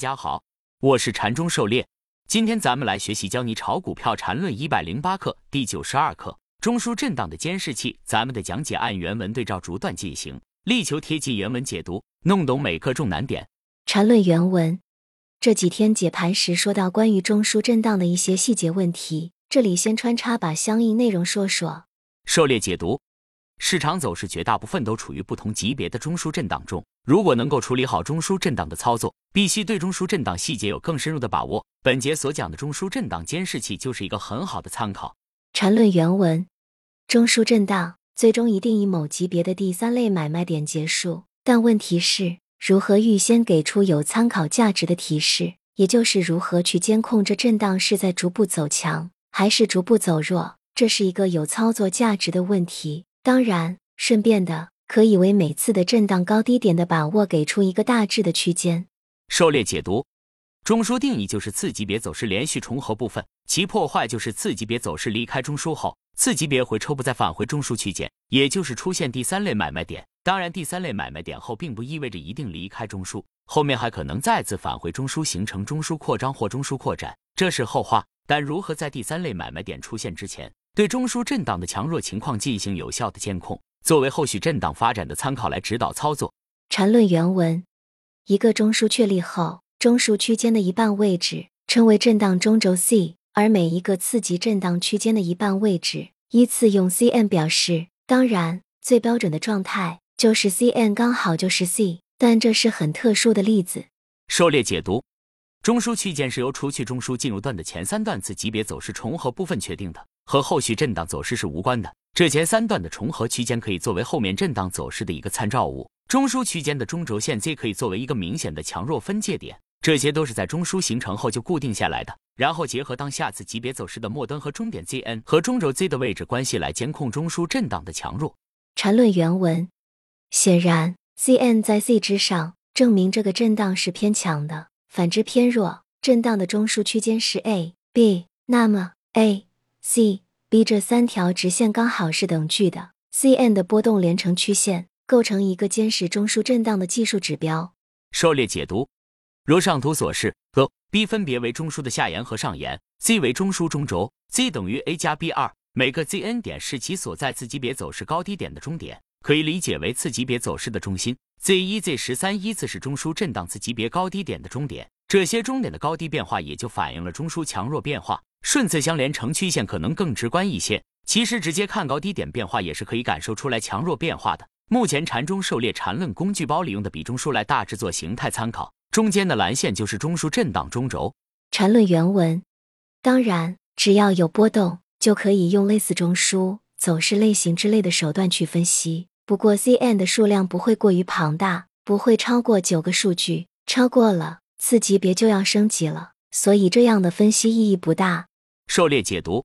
大家好，我是禅中狩猎。今天咱们来学习教你炒股票禅论一百零八课第九十二课中枢震荡的监视器。咱们的讲解按原文对照逐段进行，力求贴近原文解读，弄懂每课重难点。禅论原文这几天解盘时说到关于中枢震荡的一些细节问题，这里先穿插把相应内容说说。狩猎解读。市场走势绝大部分都处于不同级别的中枢震荡中。如果能够处理好中枢震荡的操作，必须对中枢震荡细节有更深入的把握。本节所讲的中枢震荡监视器就是一个很好的参考。缠论原文：中枢震荡最终一定以某级别的第三类买卖点结束，但问题是如何预先给出有参考价值的提示，也就是如何去监控这震荡是在逐步走强还是逐步走弱，这是一个有操作价值的问题。当然，顺便的可以为每次的震荡高低点的把握给出一个大致的区间。狩猎解读：中枢定义就是次级别走势连续重合部分，其破坏就是次级别走势离开中枢后，次级别回抽不再返回中枢区间，也就是出现第三类买卖点。当然，第三类买卖点后并不意味着一定离开中枢，后面还可能再次返回中枢，形成中枢扩张或中枢扩展，这是后话。但如何在第三类买卖点出现之前？对中枢震荡的强弱情况进行有效的监控，作为后续震荡发展的参考来指导操作。缠论原文：一个中枢确立后，中枢区间的一半位置称为震荡中轴 C，而每一个次级震荡区间的一半位置依次用 Cn 表示。当然，最标准的状态就是 Cn 刚好就是 C，但这是很特殊的例子。狩猎解读：中枢区间是由除去中枢进入段的前三段次级别走势重合部分确定的。和后续震荡走势是无关的。这前三段的重合区间可以作为后面震荡走势的一个参照物。中枢区间的中轴线 Z 可以作为一个明显的强弱分界点。这些都是在中枢形成后就固定下来的。然后结合当下次级别走势的末端和终点 ZN 和中轴 Z 的位置关系来监控中枢震荡的强弱。缠论原文：显然，CN 在 C 之上，证明这个震荡是偏强的；反之偏弱，震荡的中枢区间是 A、B。那么 A。C、B 这三条直线刚好是等距的，Cn 的波动连成曲线，构成一个坚实中枢震荡的技术指标。狩猎解读：如上图所示，A、B 分别为中枢的下沿和上沿，Z 为中枢中轴，Z 等于 A 加 B 二，每个 Zn 点是其所在次级别走势高低点的终点，可以理解为次级别走势的中心。Z 一、Z 十三依次是中枢震荡次级别高低点的终点，这些终点的高低变化也就反映了中枢强弱变化。顺次相连成曲线可能更直观一些，其实直接看高低点变化也是可以感受出来强弱变化的。目前禅中狩猎禅论工具包里用的比中枢来大致做形态参考，中间的蓝线就是中枢震荡中轴。禅论原文：当然，只要有波动，就可以用类似中枢走势类型之类的手段去分析。不过 Cn 的数量不会过于庞大，不会超过九个数据，超过了次级别就要升级了，所以这样的分析意义不大。狩猎解读，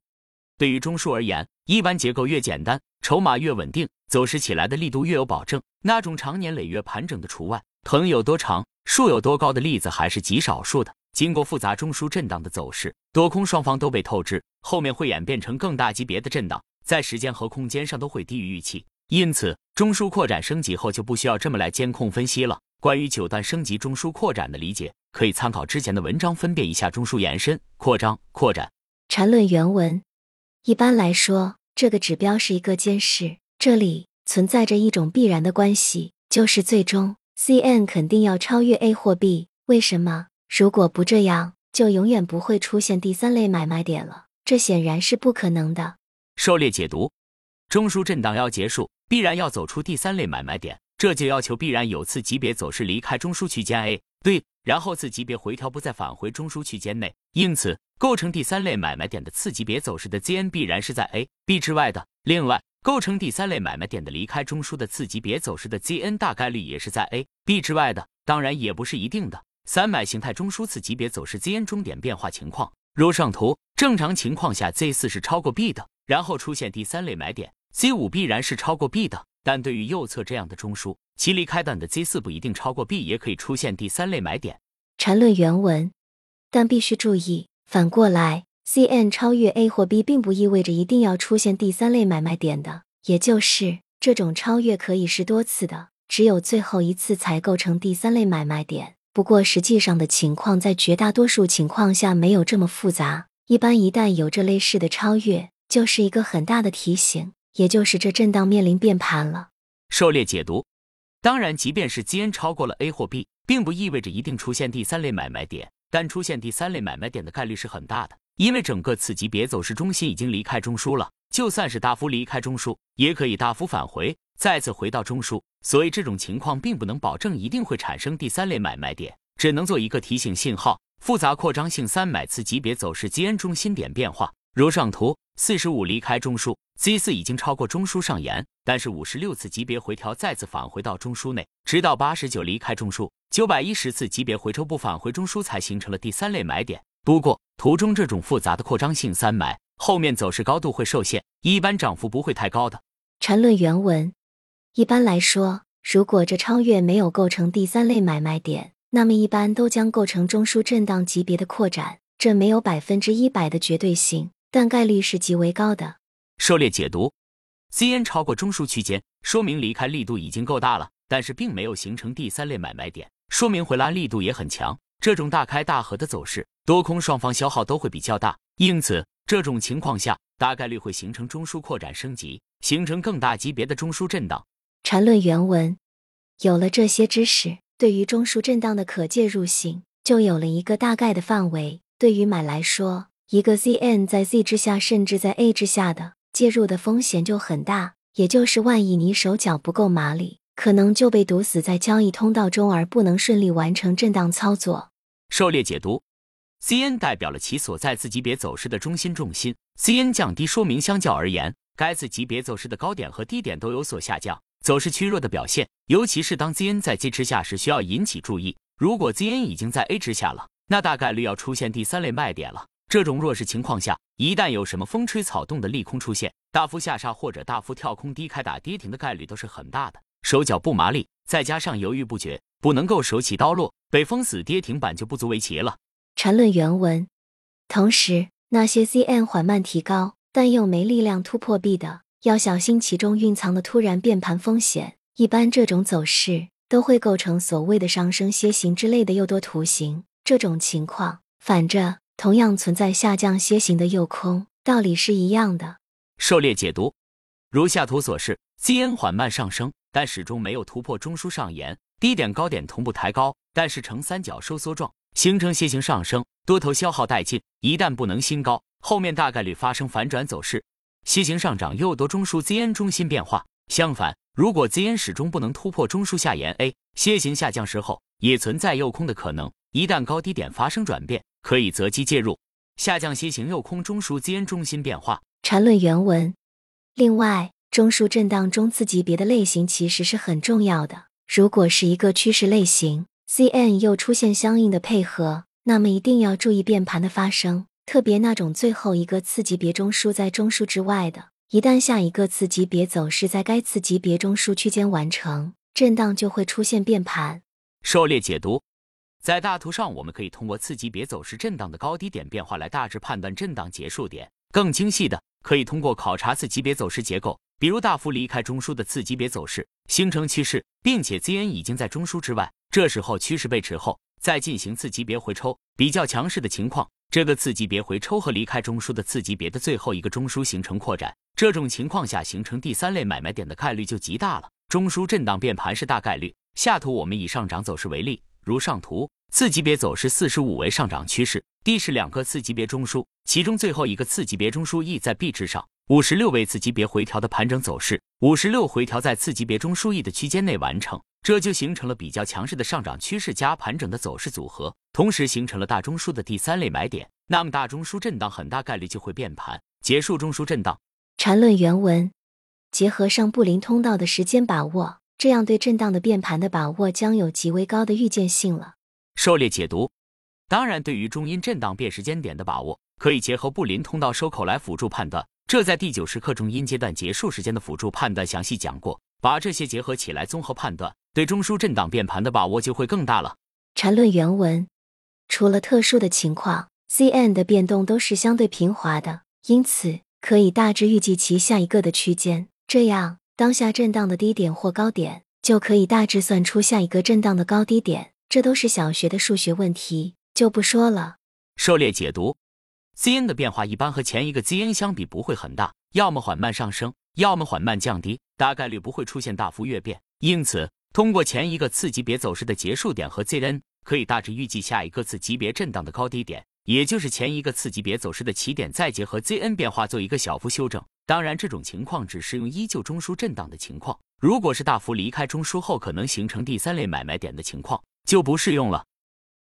对于中枢而言，一般结构越简单，筹码越稳定，走势起来的力度越有保证。那种长年累月盘整的除外，藤有多长，树有多高的例子还是极少数的。经过复杂中枢震荡的走势，多空双方都被透支，后面会演变成更大级别的震荡，在时间和空间上都会低于预期。因此，中枢扩展升级后就不需要这么来监控分析了。关于九段升级中枢扩展的理解，可以参考之前的文章，分辨一下中枢延伸、扩张、扩展。缠论原文：一般来说，这个指标是一个监视，这里存在着一种必然的关系，就是最终 Cn 肯定要超越 A 或 B。为什么？如果不这样，就永远不会出现第三类买卖点了，这显然是不可能的。狩猎解读：中枢震荡要结束，必然要走出第三类买卖点，这就要求必然有次级别走势离开中枢区间 A，对，然后次级别回调不再返回中枢区间内，因此。构成第三类买卖点的次级别走势的 ZN 必然是在 A、B 之外的。另外，构成第三类买卖点的离开中枢的次级别走势的 ZN 大概率也是在 A、B 之外的。当然，也不是一定的。三买形态中枢次级别走势 ZN 终点变化情况，如上图，正常情况下 Z 四是超过 B 的，然后出现第三类买点，Z 五必然是超过 B 的。但对于右侧这样的中枢，其离开段的 Z 四不一定超过 B，也可以出现第三类买点。缠论原文，但必须注意。反过来，Cn 超越 A 或 B，并不意味着一定要出现第三类买卖点的，也就是这种超越可以是多次的，只有最后一次才构成第三类买卖点。不过实际上的情况在绝大多数情况下没有这么复杂。一般一旦有这类似的超越，就是一个很大的提醒，也就是这震荡面临变盘了。狩猎解读，当然，即便是基 n 超过了 A 或 B，并不意味着一定出现第三类买卖点，但出现第三类买卖点的概率是很大的，因为整个次级别走势中心已经离开中枢了。就算是大幅离开中枢，也可以大幅返回，再次回到中枢。所以这种情况并不能保证一定会产生第三类买卖点，只能做一个提醒信号。复杂扩张性三买次级别走势基 n 中心点变化，如上图，四十五离开中枢，Z 四已经超过中枢上沿，但是五十六次级别回调再次返回到中枢内，直到八十九离开中枢，九百一十次级别回抽不返回中枢才形成了第三类买点。不过图中这种复杂的扩张性三买，后面走势高度会受限，一般涨幅不会太高的。缠论原文，一般来说，如果这超越没有构成第三类买卖点。那么一般都将构成中枢震荡级别的扩展，这没有百分之一百的绝对性，但概率是极为高的。狩猎解读，CN 超过中枢区间，说明离开力度已经够大了，但是并没有形成第三类买卖点，说明回拉力度也很强。这种大开大合的走势，多空双方消耗都会比较大，因此这种情况下大概率会形成中枢扩展升级，形成更大级别的中枢震荡。缠论原文，有了这些知识。对于中枢震荡的可介入性，就有了一个大概的范围。对于买来说，一个 ZN 在 Z 之下，甚至在 A 之下的介入的风险就很大。也就是万一你手脚不够麻利，可能就被堵死在交易通道中，而不能顺利完成震荡操作。狩猎解读，CN 代表了其所在次级别走势的中心重心，CN 降低说明相较而言，该次级别走势的高点和低点都有所下降。走势趋弱的表现，尤其是当 ZN 在 G 之下时，需要引起注意。如果 ZN 已经在 A 之下了，那大概率要出现第三类卖点了。这种弱势情况下，一旦有什么风吹草动的利空出现，大幅下杀或者大幅跳空低开打跌停的概率都是很大的。手脚不麻利，再加上犹豫不决，不能够手起刀落，被封死跌停板就不足为奇了。缠论原文。同时，那些 CN 缓慢提高但又没力量突破 B 的。要小心其中蕴藏的突然变盘风险。一般这种走势都会构成所谓的上升楔形之类的诱多图形。这种情况反着同样存在下降楔形的诱空，道理是一样的。狩猎解读，如下图所示，CN 缓慢上升，但始终没有突破中枢上沿，低点高点同步抬高，但是呈三角收缩状，形成楔形上升，多头消耗殆尽。一旦不能新高，后面大概率发生反转走势。楔形上涨又多中枢 ZN 中心变化。相反，如果 ZN 始终不能突破中枢下沿 A，楔形下降时候也存在诱空的可能。一旦高低点发生转变，可以择机介入。下降楔形诱空中枢 ZN 中心变化。缠论原文。另外，中枢震荡中次级别的类型其实是很重要的。如果是一个趋势类型，CN 又出现相应的配合，那么一定要注意变盘的发生。特别那种最后一个次级别中枢在中枢之外的，一旦下一个次级别走势在该次级别中枢区间完成，震荡就会出现变盘。狩猎解读，在大图上，我们可以通过次级别走势震荡的高低点变化来大致判断震荡结束点。更精细的，可以通过考察次级别走势结构，比如大幅离开中枢的次级别走势，形成趋势，并且 ZN 已经在中枢之外，这时候趋势背驰后，再进行次级别回抽，比较强势的情况。这个次级别回抽和离开中枢的次级别的最后一个中枢形成扩展，这种情况下形成第三类买卖点的概率就极大了。中枢震荡变盘是大概率。下图我们以上涨走势为例，如上图次级别走势四十五为上涨趋势，D 是两个次级别中枢，其中最后一个次级别中枢 E 在 B 之上。五十六位次级别回调的盘整走势，五十六回调在次级别中枢 E 的区间内完成。这就形成了比较强势的上涨趋势加盘整的走势组合，同时形成了大中枢的第三类买点。那么大中枢震荡很大概率就会变盘，结束中枢震荡。缠论原文结合上布林通道的时间把握，这样对震荡的变盘的把握将有极为高的预见性了。狩猎解读，当然对于中阴震荡变时间点的把握，可以结合布林通道收口来辅助判断。这在第九十课中阴阶段结束时间的辅助判断详细讲过，把这些结合起来综合判断。对中枢震荡变盘的把握就会更大了。缠论原文，除了特殊的情况，CN 的变动都是相对平滑的，因此可以大致预计其下一个的区间。这样，当下震荡的低点或高点，就可以大致算出下一个震荡的高低点。这都是小学的数学问题，就不说了。狩猎解读，Zn 的变化一般和前一个 Zn 相比不会很大，要么缓慢上升，要么缓慢降低，大概率不会出现大幅跃变。因此，通过前一个次级别走势的结束点和 Zn，可以大致预计下一个次级别震荡的高低点，也就是前一个次级别走势的起点，再结合 Zn 变化做一个小幅修正。当然，这种情况只适用依旧中枢震荡的情况。如果是大幅离开中枢后可能形成第三类买卖点的情况，就不适用了。